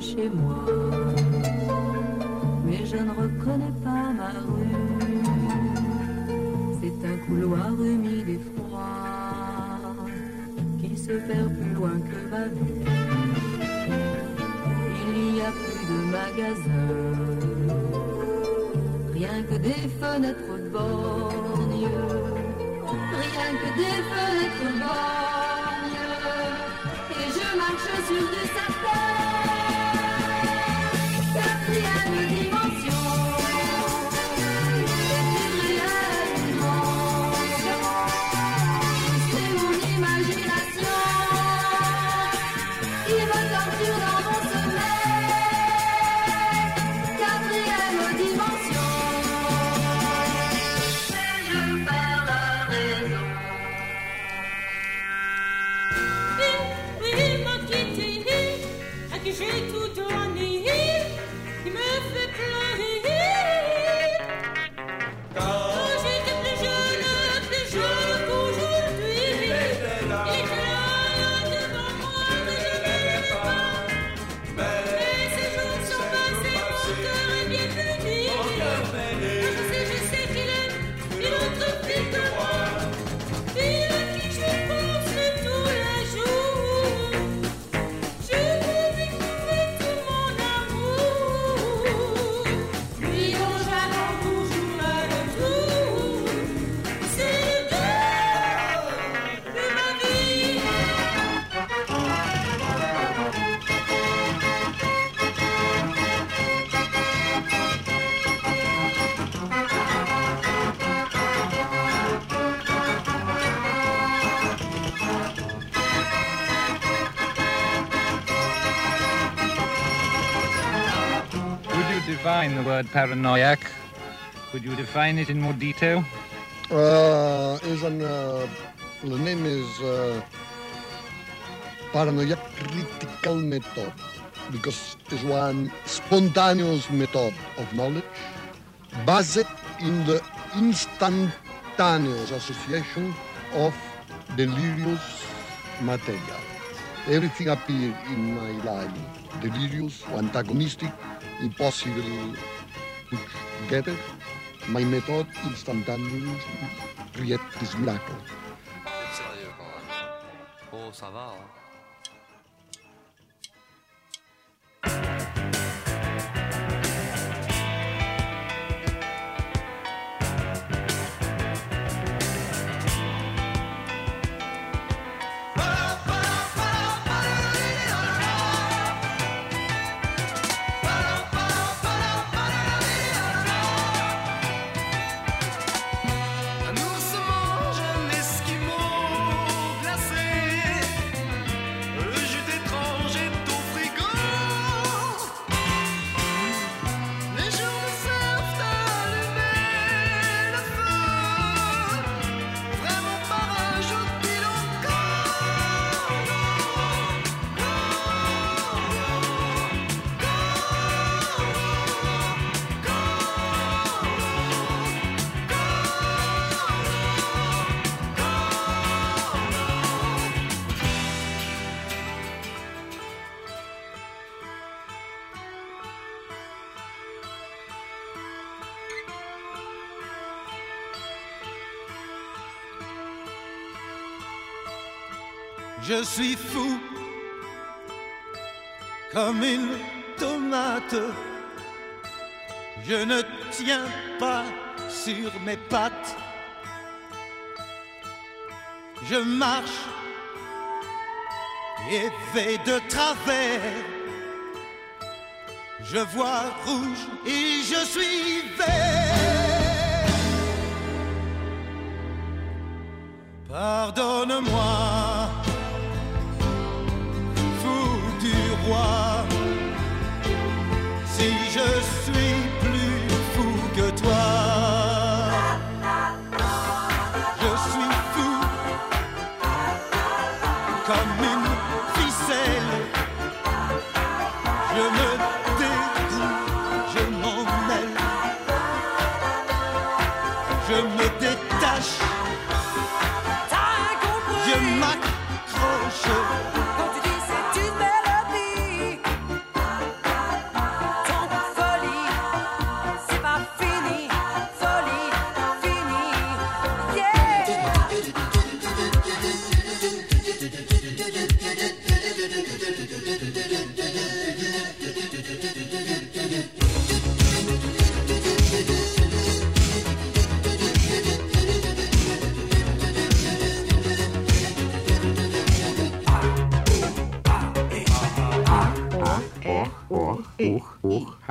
chez moi. Mais je ne reconnais pas ma rue. C'est un couloir humide et froid qui se perd plus loin que ma vie. Il n'y a plus de magasins, rien que des fenêtres borgnes, rien que des fenêtres borgnes. Et je marche sur du sapin. yeah define the word paranoiac? Could you define it in more detail? Uh, is an uh, the name is uh, paranoia critical method because it's one spontaneous method of knowledge based in the instantaneous association of delirious material. Everything appears in my life delirious, antagonistic, impossible together. My method instantaneously create this miracle. Je suis fou comme une tomate. Je ne tiens pas sur mes pattes. Je marche et vais de travers. Je vois rouge et je suis vert. Pardonne-moi, si je suis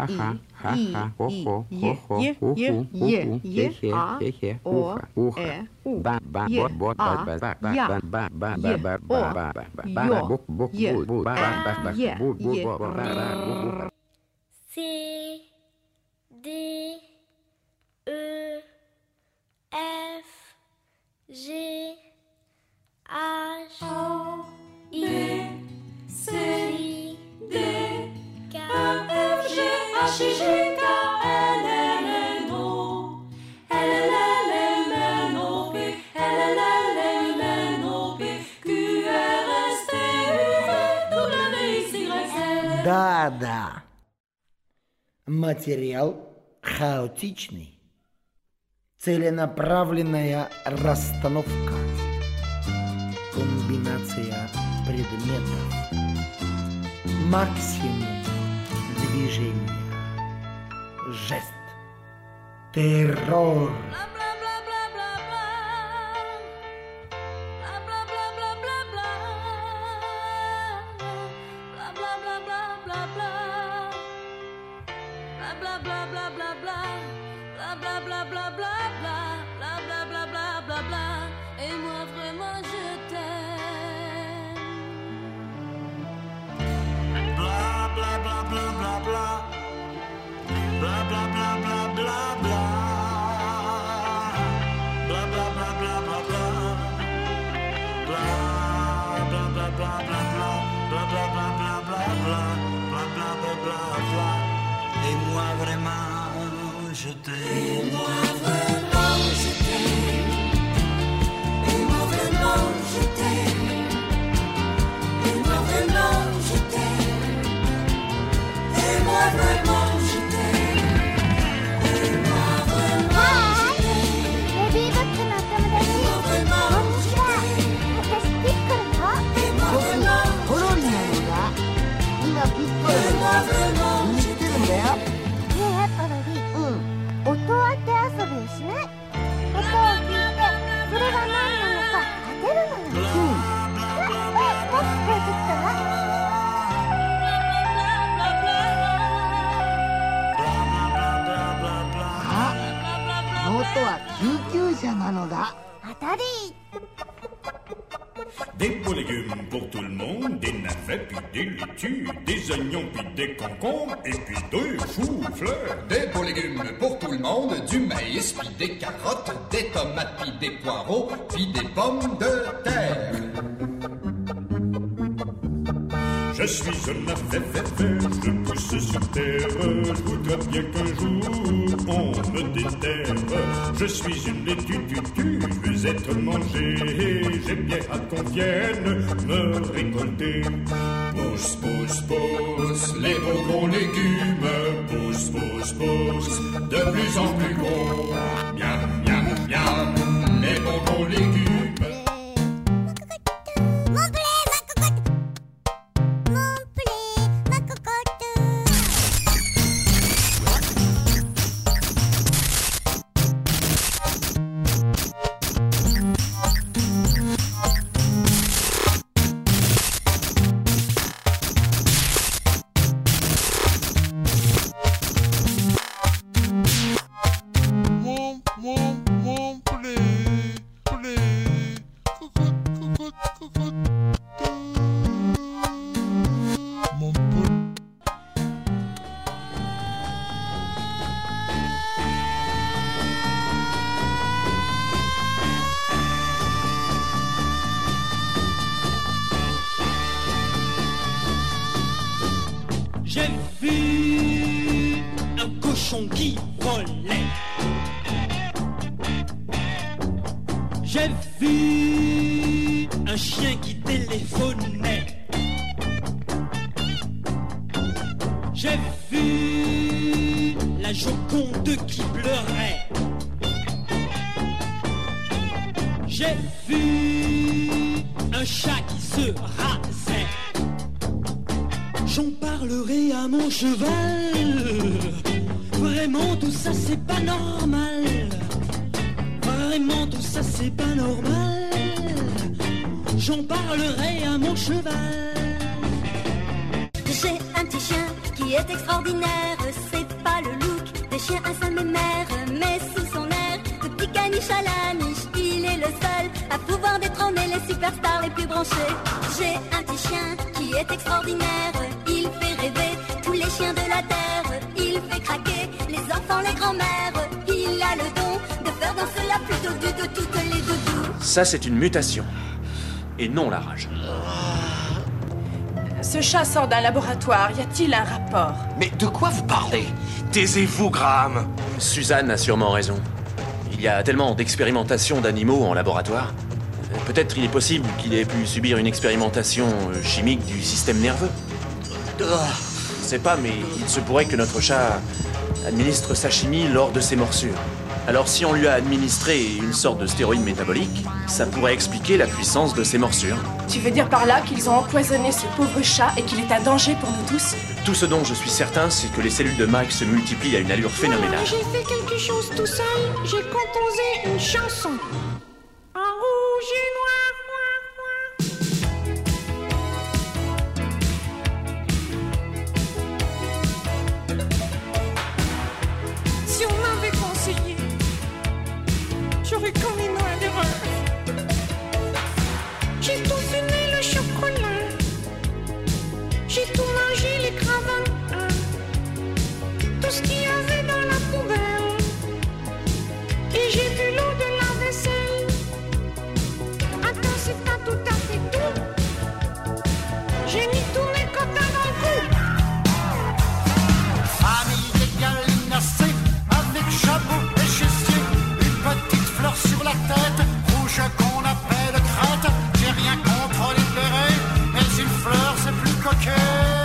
哈哈哈哈，火火火火，呼呼呼呼，谢谢谢谢，呼哈呼哈，吧吧吧吧吧吧吧吧吧吧吧吧吧吧吧，不不不不吧吧吧不不不不吧吧不不。C D E F G H O I C D Да, да. Материал хаотичный. Целенаправленная расстановка. Комбинация предметов. Максимум Geste. Terror. je t'aime. je n'avais à mon cheval. J'ai un petit chien qui est extraordinaire, c'est pas le look des chiens à sa mère, mais sous son air, de petit caniche à la niche, il est le seul à pouvoir détrôner les superstars les plus branchés. J'ai un petit chien qui est extraordinaire, il fait rêver tous les chiens de la terre, il fait craquer les enfants, les grands-mères, il a le don de faire danser la plus dodue de toutes les doudous. Ça, c'est une mutation. Et non la rage. Ce chat sort d'un laboratoire, y a-t-il un rapport? Mais de quoi vous parlez? Taisez-vous, Graham Suzanne a sûrement raison. Il y a tellement d'expérimentations d'animaux en laboratoire. Euh, Peut-être il est possible qu'il ait pu subir une expérimentation euh, chimique du système nerveux. Je sais pas, mais il se pourrait que notre chat administre sa chimie lors de ses morsures. Alors si on lui a administré une sorte de stéroïde métabolique, ça pourrait expliquer la puissance de ses morsures. Tu veux dire par là qu'ils ont empoisonné ce pauvre chat et qu'il est un danger pour nous tous? Tout ce dont je suis certain, c'est que les cellules de Mike se multiplient à une allure phénoménale. J'ai fait quelque chose tout seul, j'ai composé une chanson. En rouge et qu'on appelle crête. J'ai rien contre les bérets, mais une fleur c'est plus coquet.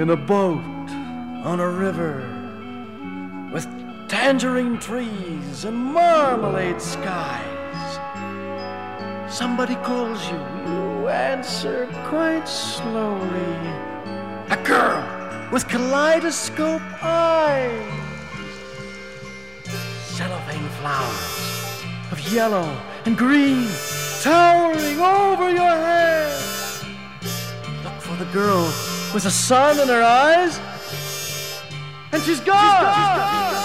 In a boat on a river with tangerine trees and marmalade skies. Somebody calls you, you answer quite slowly. A girl with kaleidoscope eyes. Cellophane flowers of yellow and green towering over your head. Look for the girl with the sun in her eyes, and she's gone. I'm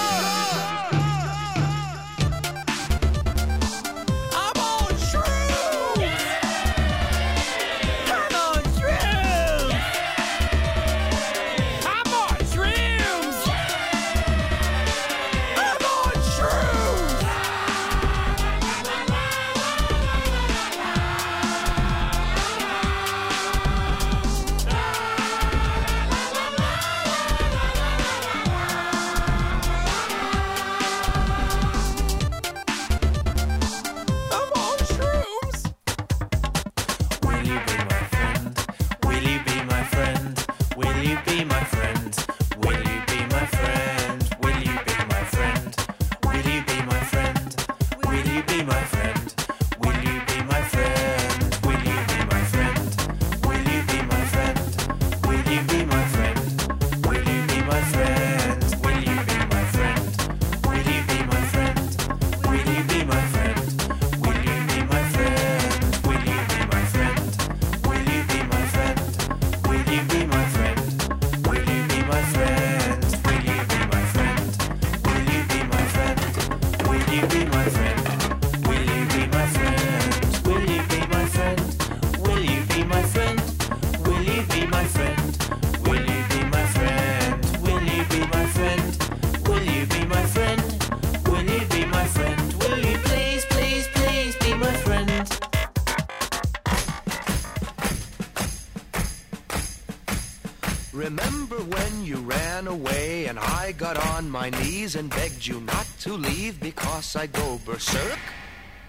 on my knees and begged you not to leave because I go berserk?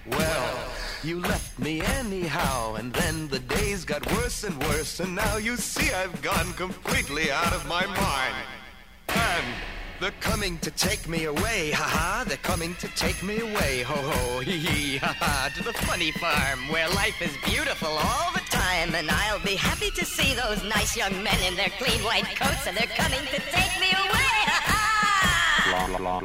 Well, you left me anyhow, and then the days got worse and worse, and now you see I've gone completely out of my mind. And they're coming to take me away, haha, they're coming to take me away, ho ho, hee hee, haha, to the funny farm where life is beautiful all the time, and I'll be happy to see those nice young men in their clean white coats, and they're coming to take me away la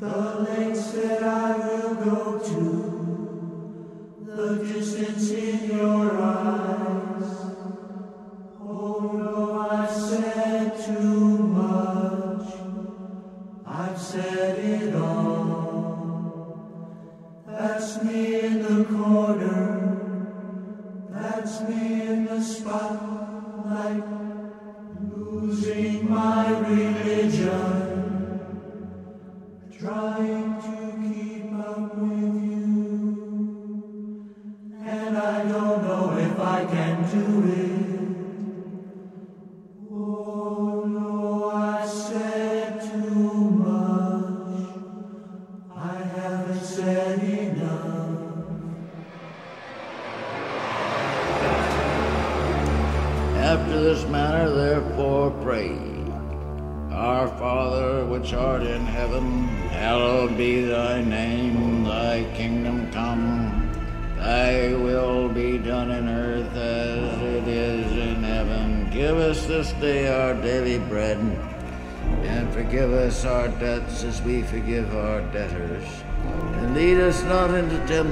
the lengths that I will go to.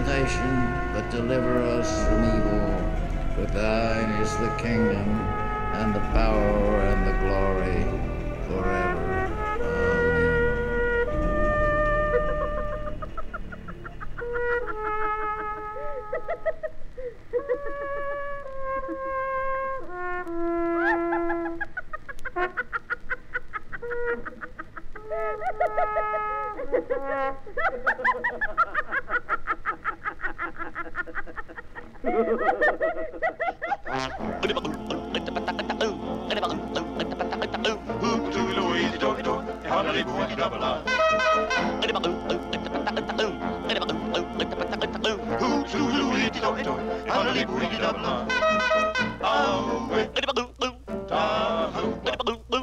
nation, but deliver us from evil. For thine is the kingdom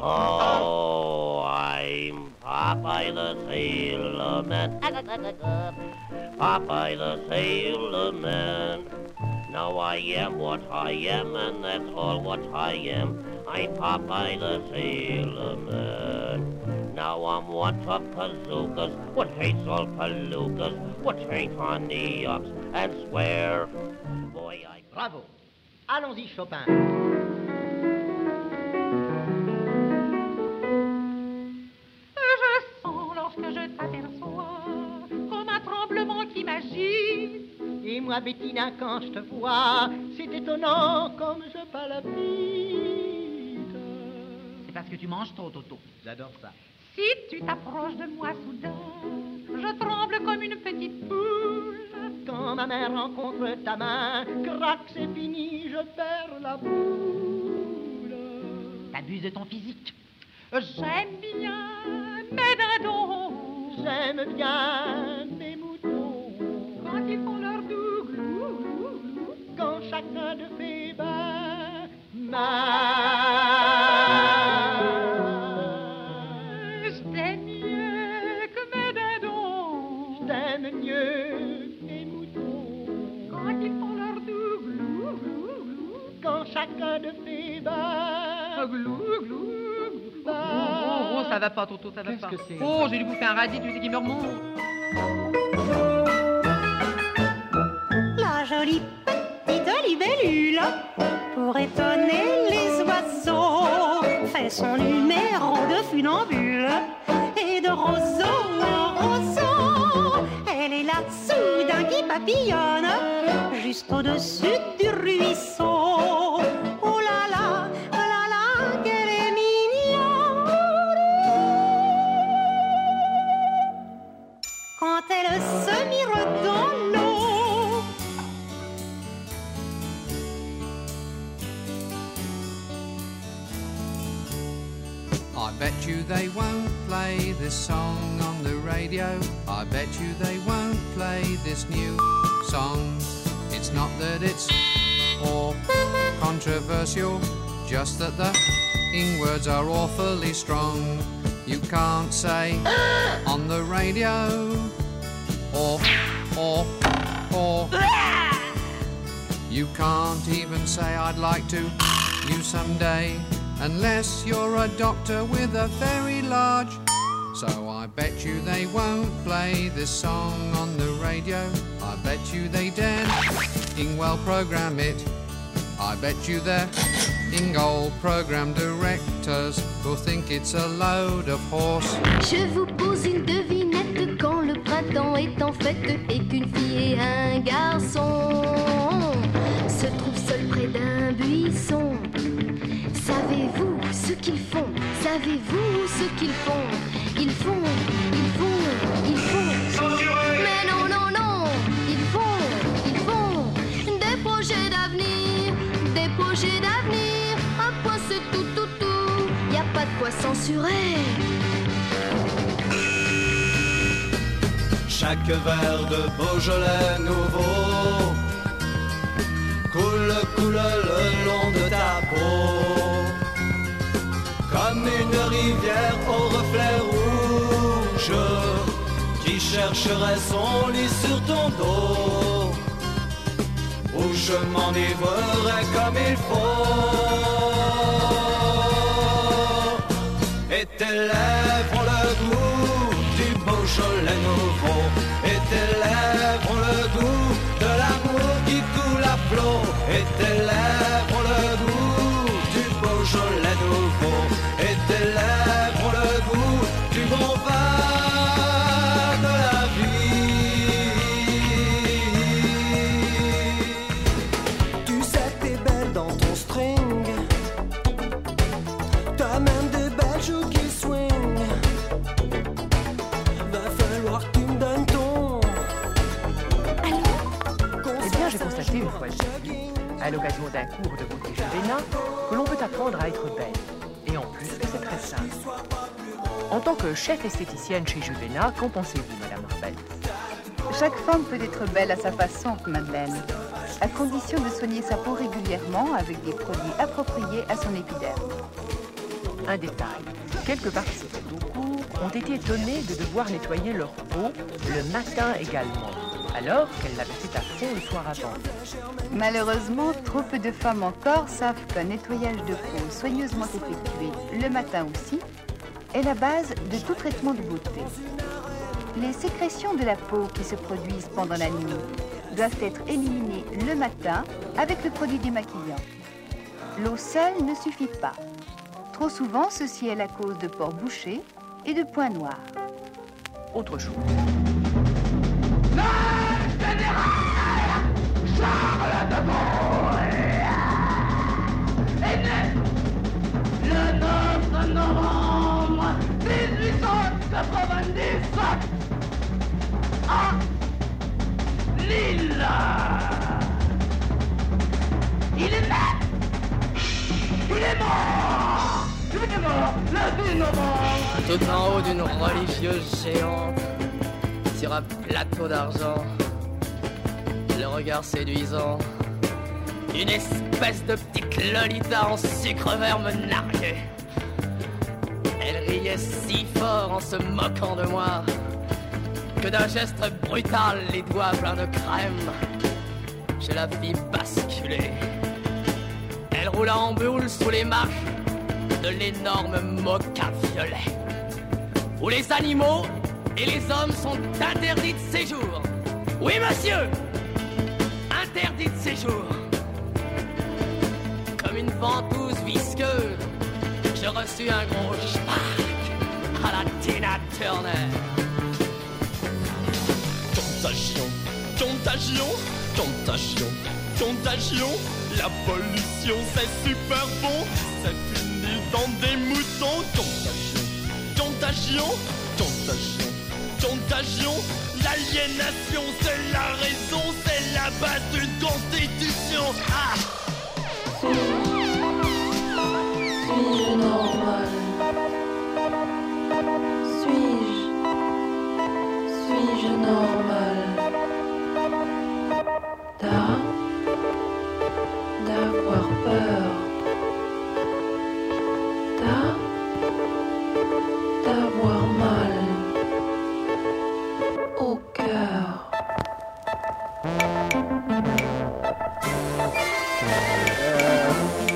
Oh, I'm Popeye the Sailor Man. Now I am what I am, and that's all what I am. I'm Popeye the Sailor Man. Now I'm what of bazookas, what hates all palookas, what hates on the yucks, and swear, boy, I... Bravo. Allons-y, Chopin. Je sens lorsque je t'aperçois comme un tremblement qui m'agite. Et moi, Bettina, quand je te vois, c'est étonnant comme je palpite. C'est parce que tu manges trop, Toto. J'adore ça. Si tu t'approches de moi soudain, je tremble comme une petite poule. Quand ma main rencontre ta main, crac, c'est fini, je perds la boule. T'abuses de ton physique. J'aime bien mes dindons. J'aime bien. Quand ils font leur doux glou, glou, glou. Quand chacun de fait bas Je t'aime mieux que mes dindons. Je t'aime mieux que mes moutons. Quand ils font leur doux glou, glou, glou. Quand chacun de fait bas Glou, glou, glou. Bah. Oh, oh, ça va pas, Toto, ça va Qu'est-ce pas. que c'est Oh, j'ai dû bouffer un radis, tu sais qui me remonte. Pour étonner les oiseaux, fait son numéro de funambule et de roseau en roseau. Elle est là, soudain qui papillonne, juste au-dessus du ruisseau. They won't play this song on the radio. I bet you they won't play this new song. It's not that it's or controversial, just that the ing words are awfully strong. You can't say on the radio or or or you can't even say I'd like to you someday unless you're a doctor with a very large so I bet you they won't play this song on the radio. I bet you they dare Ingwell program it. I bet you their Ingold program directors will think it's a load of horse. Je vous pose une devinette quand le printemps est en fête et qu'une fille et un garçon se trouvent seuls près d'un buisson. Savez-vous ce qu'ils font? Savez-vous ce qu'ils font? Ils font, ils font, ils font. Mais non, non, non Ils font, ils font des projets d'avenir, des projets d'avenir. Un point c'est tout, tout, tout. Y a pas de quoi censurer. Chaque verre de Beaujolais nouveau coule, coule le long de ta peau. Une rivière au reflet rouge qui chercherait son lit sur ton dos. Où je m'enivrerai comme il faut. Et tes lèvres ont le goût du Beaujolais nouveau. À l'occasion d'un cours de beauté Juvéna, que l'on peut apprendre à être belle. Et en plus, c'est très simple. En tant que chef esthéticienne chez Juvéna, qu'en pensez-vous, Madame Arbel Chaque femme peut être belle à sa façon, Madeleine, à condition de soigner sa peau régulièrement avec des produits appropriés à son épiderme. Un détail. Quelques participants au cours ont été étonnés de devoir nettoyer leur peau le matin également. Alors qu'elle l'avait fait à fond le soir avant. Malheureusement, trop peu de femmes encore savent qu'un nettoyage de peau soigneusement effectué le matin aussi est la base de tout traitement de beauté. Les sécrétions de la peau qui se produisent pendant la nuit doivent être éliminées le matin avec le produit démaquillant. L'eau seule ne suffit pas. Trop souvent, ceci est la cause de pores bouchés et de points noirs. Autre chose. Charles de est le 9 novembre 1897 à Lille. Il est né Il est mort Il est mort le 10 novembre Tout en haut d'une religieuse géante, sur un plateau d'argent, regard séduisant, une espèce de petite lolita en sucre vert me narguait. Elle riait si fort en se moquant de moi, que d'un geste brutal, les doigts pleins de crème, je la fis basculer. Elle roula en boule sous les marches de l'énorme mocha violet, où les animaux et les hommes sont interdits de séjour. Oui, monsieur Interdits de séjour. Comme une ventouse visqueuse, je reçus un gros schmack à la Tina Turner. Contagion, contagion, contagion, contagion. La pollution c'est super bon, c'est fini dans des moutons. Contagion, contagion, contagion, contagion. L'aliénation c'est la raison, c'est la base d'une constitution. Ah Suis-je normal? Suis-je Suis-je normal? D'a Oh, Cœur Ce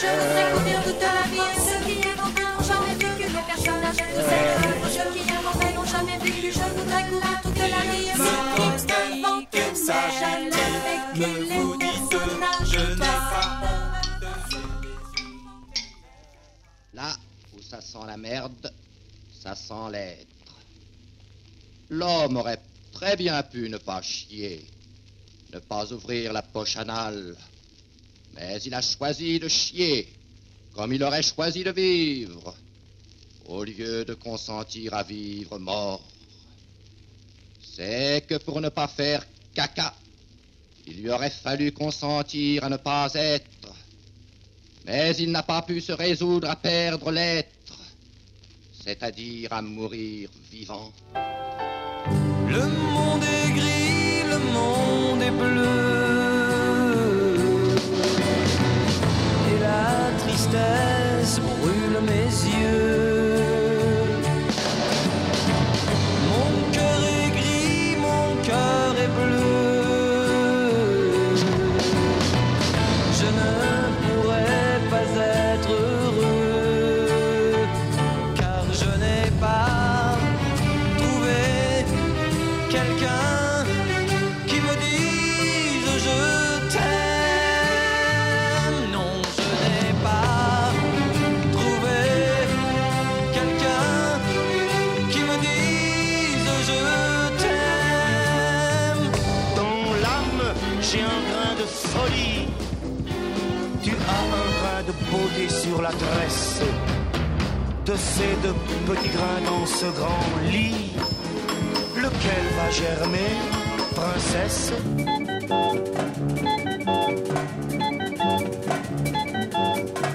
Je voudrais courir toute la vie. Ceux qui n'ont jamais vécu les personnages de cette œuvre. Ceux qui inventent n'ont jamais vécu. Je voudrais courir toute la vie. Ceux qui inventent n'ont jamais vécu les personnages de Là où ça sent la merde, ça sent l'être. L'homme aurait très bien pu ne pas chier, ne pas ouvrir la poche anale, mais il a choisi de chier, comme il aurait choisi de vivre, au lieu de consentir à vivre mort. C'est que pour ne pas faire caca, il lui aurait fallu consentir à ne pas être. Mais il n'a pas pu se résoudre à perdre l'être, c'est-à-dire à mourir vivant. Le monde est gris, le monde est bleu. Tristesse brûle mes yeux. l'adresse de ces deux petits grains dans ce grand lit, lequel va germer, princesse?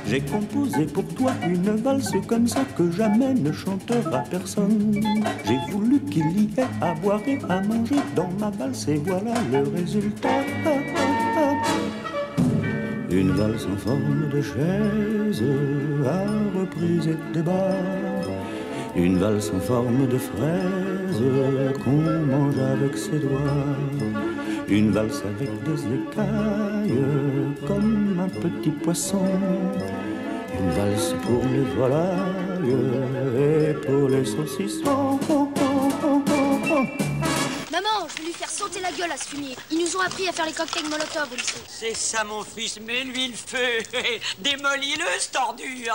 J'ai composé pour toi une valse comme ça que jamais ne chantera personne. J'ai voulu qu'il y ait à boire et à manger dans ma valse et voilà le résultat. Une valse en forme de chaise à reprise et débat. Une valse en forme de fraise qu'on mange avec ses doigts. Une valse avec des écailles comme un petit poisson. Une valse pour les volailles et pour les saucissons. Maman, je vais lui faire sauter la gueule à ce fumier. Ils nous ont appris à faire les cocktails Molotov au lycée. C'est ça, mon fils. Mets-lui le feu. Démolis-le, ce tordu.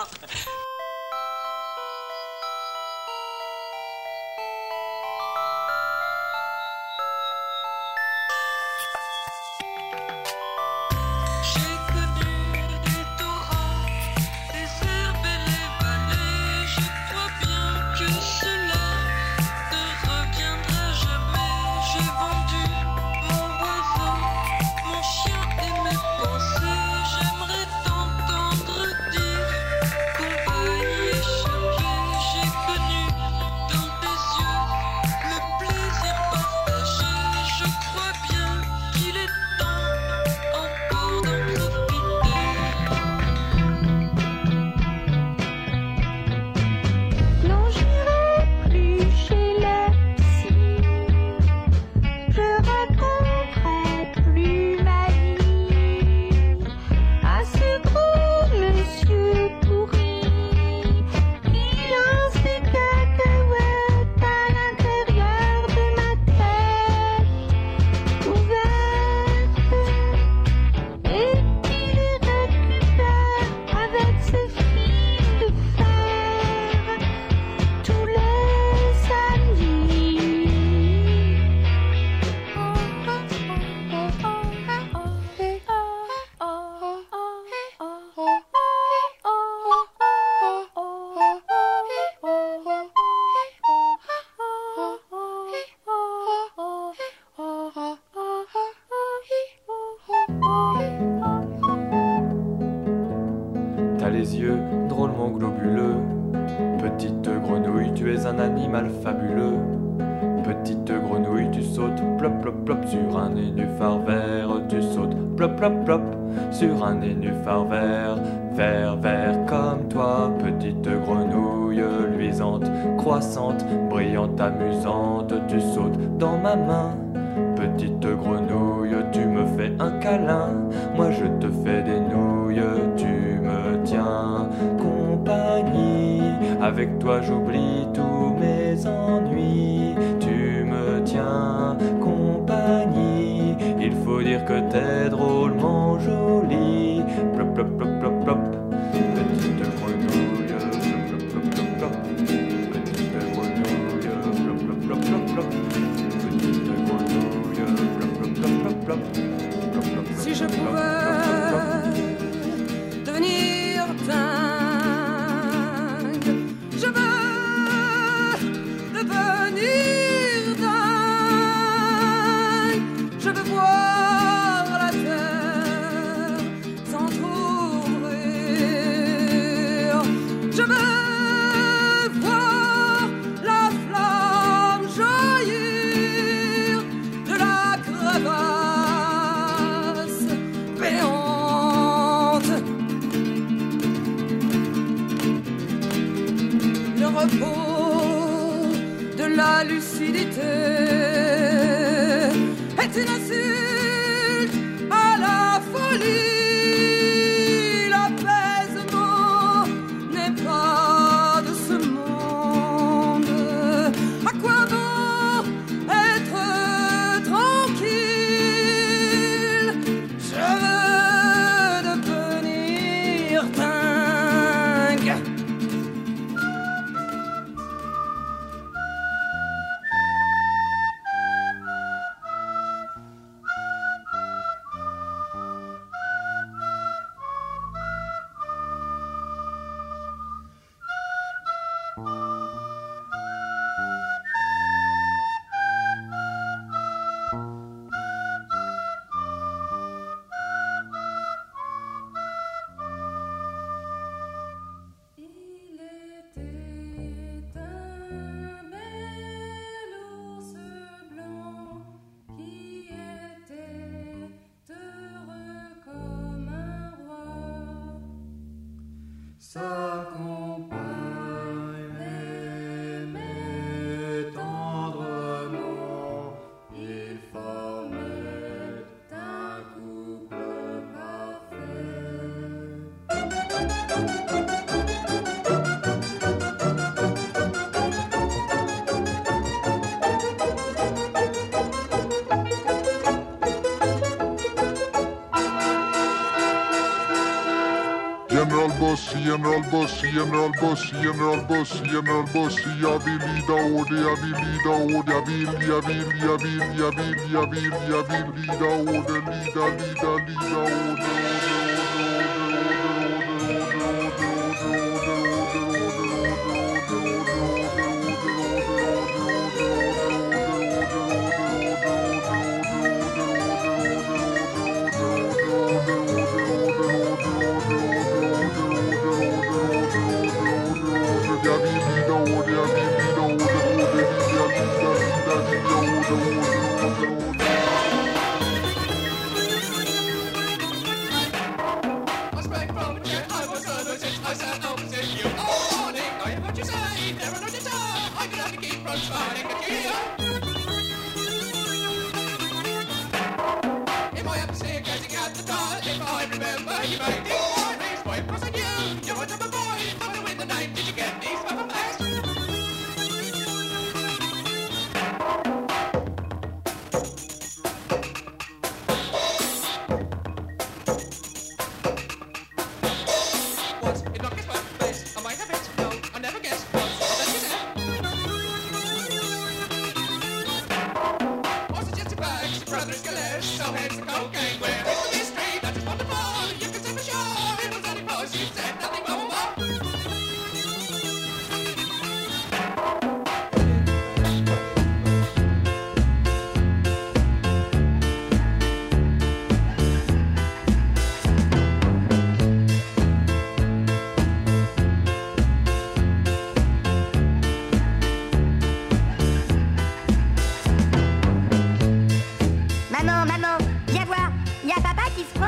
General Boss, General Boss, General Boss, General Boss, General Boss, jag vill lida och det, jag vill lida och jag vill, jag vill, jag vill, lida och lida, lida, lida.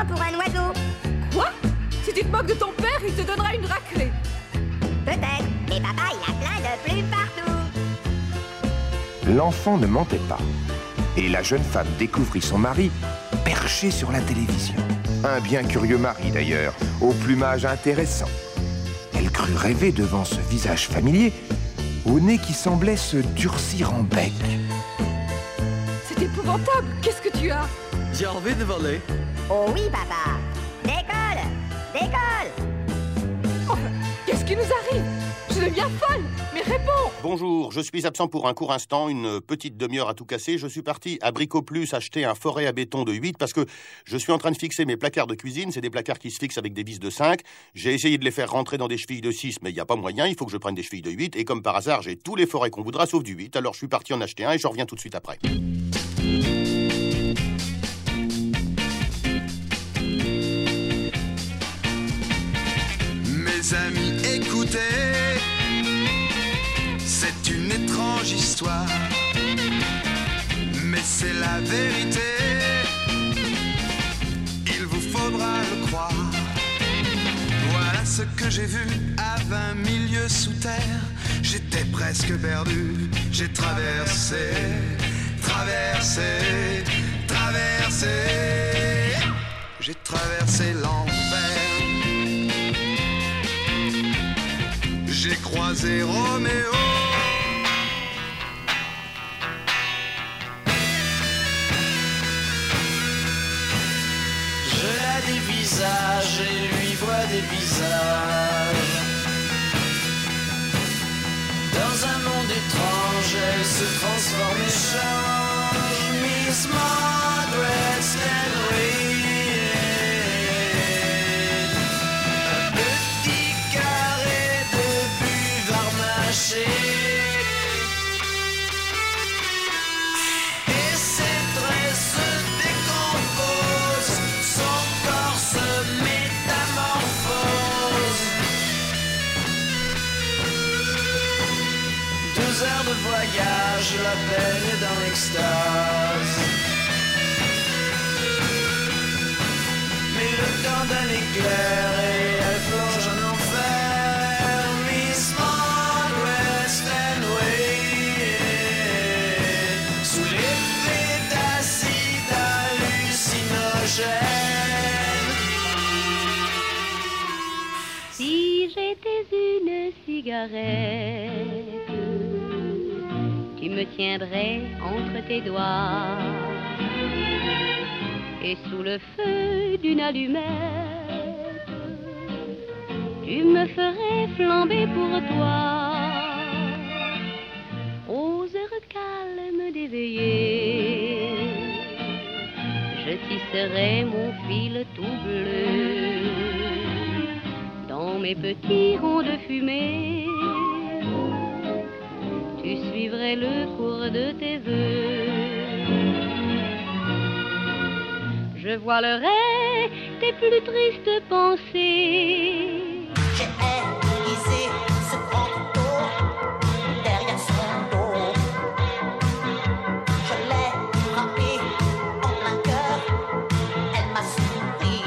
Pour un oiseau. Quoi? Si tu te moques de ton père, il te donnera une raclée. Peut-être, mais papa, il a plein de plumes partout. L'enfant ne mentait pas. Et la jeune femme découvrit son mari perché sur la télévision. Un bien curieux mari d'ailleurs, au plumage intéressant. Elle crut rêver devant ce visage familier, au nez qui semblait se durcir en bec. C'est épouvantable. Qu'est-ce que tu as? J'ai envie de voler. Oh oui, papa. Décolle Décolle Enfin, qu'est-ce qui nous arrive? Je deviens folle. Mais réponds Bonjour, je suis absent pour un court instant, une petite demi-heure à tout casser. Je suis parti à Bricoplus acheter un forêt à béton de 8 parce que je suis en train de fixer mes placards de cuisine. C'est des placards qui se fixent avec des vis de 5. J'ai essayé de les faire rentrer dans des chevilles de 6, mais il n'y a pas moyen. Il faut que je prenne des chevilles de 8. Et comme par hasard, j'ai tous les forêts qu'on voudra sauf du 8. Alors je suis parti en acheter un et je reviens tout de suite après. Mes amis, écoutez, c'est une étrange histoire, mais c'est la vérité. Il vous faudra le croire. Voilà ce que j'ai vu à 20 milieux sous terre. J'étais presque perdu, j'ai traversé, traversé, traversé. J'ai traversé l'enfer. J'ai croisé Roméo. Je la dévisage et lui vois des visages. Dans un monde étrange, elle se transforme et change. Mais le temps d'un éclair et elle plonge en enfer. Miss Maud West and sous l'effet d'acide hallucinogène. Si j'étais une cigarette tiendrai entre tes doigts. Et sous le feu d'une allumette, tu me ferais flamber pour toi. Aux heures calmes d'éveiller, je tisserai mon fil tout bleu. Dans mes petits ronds de fumée, tu le cours de tes œufs. Je voilerai tes plus tristes pensées. J'ai réalisé ce grand derrière son dos. Je l'ai frappé en plein cœur, elle m'a souri.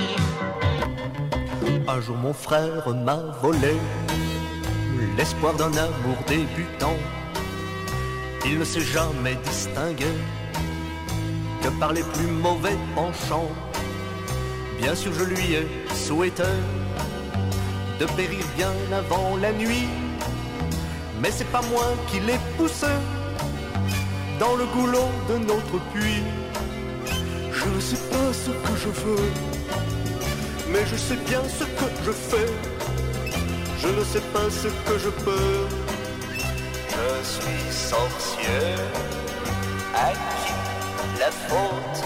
Un jour mon frère m'a volé l'espoir d'un amour débutant. Il ne s'est jamais distingué que par les plus mauvais penchants. Bien sûr, je lui ai souhaité de périr bien avant la nuit, mais c'est pas moi qui l'ai poussé dans le goulot de notre puits. Je ne sais pas ce que je veux, mais je sais bien ce que je fais. Je ne sais pas ce que je peux je suis sorcier, à qui la faute?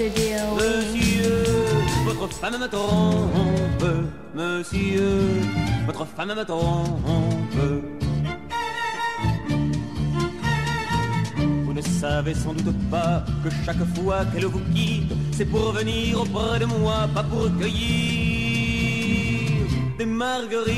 Monsieur, votre femme me trompe. Monsieur, votre femme me trompe. Vous ne savez sans doute pas que chaque fois qu'elle vous quitte, c'est pour venir auprès de moi, pas pour cueillir des marguerites.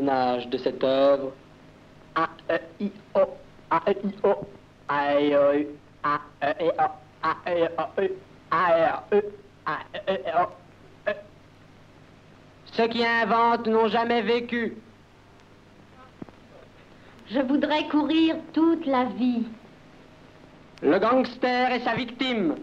de cette œuvre Ceux qui inventent n'ont jamais vécu. Je voudrais courir toute la vie. Le gangster et sa victime.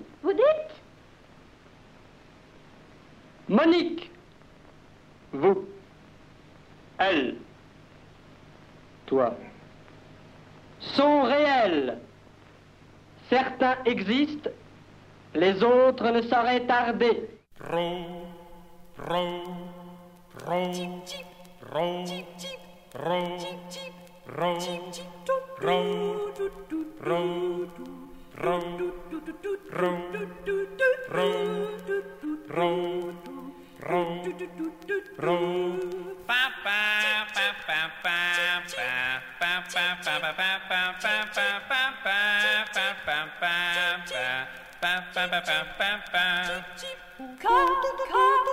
Autres ne sauraient tarder. Bam bam bam bam bam. ba. Cheep, cheep. Caw.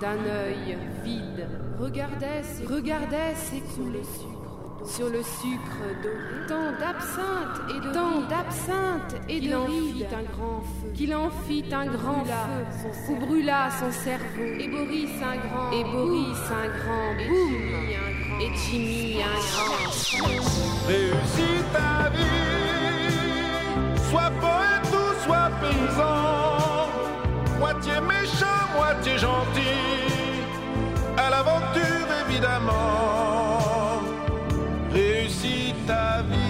D'un œil vide, regardait, regardait s'écouler sur le sucre doré. Tant d'absinthe et de tant d'absinthe et de ride, un grand feu, qu'il en fit un grand feu, où brûla son cerveau. Et Boris un grand, et Boris un grand, boum, et Jimmy un grand. Réussis ta vie, sois poète ou sois paysan, moitié méchant, moitié gentil, à l'aventure évidemment. Réussis ta vie.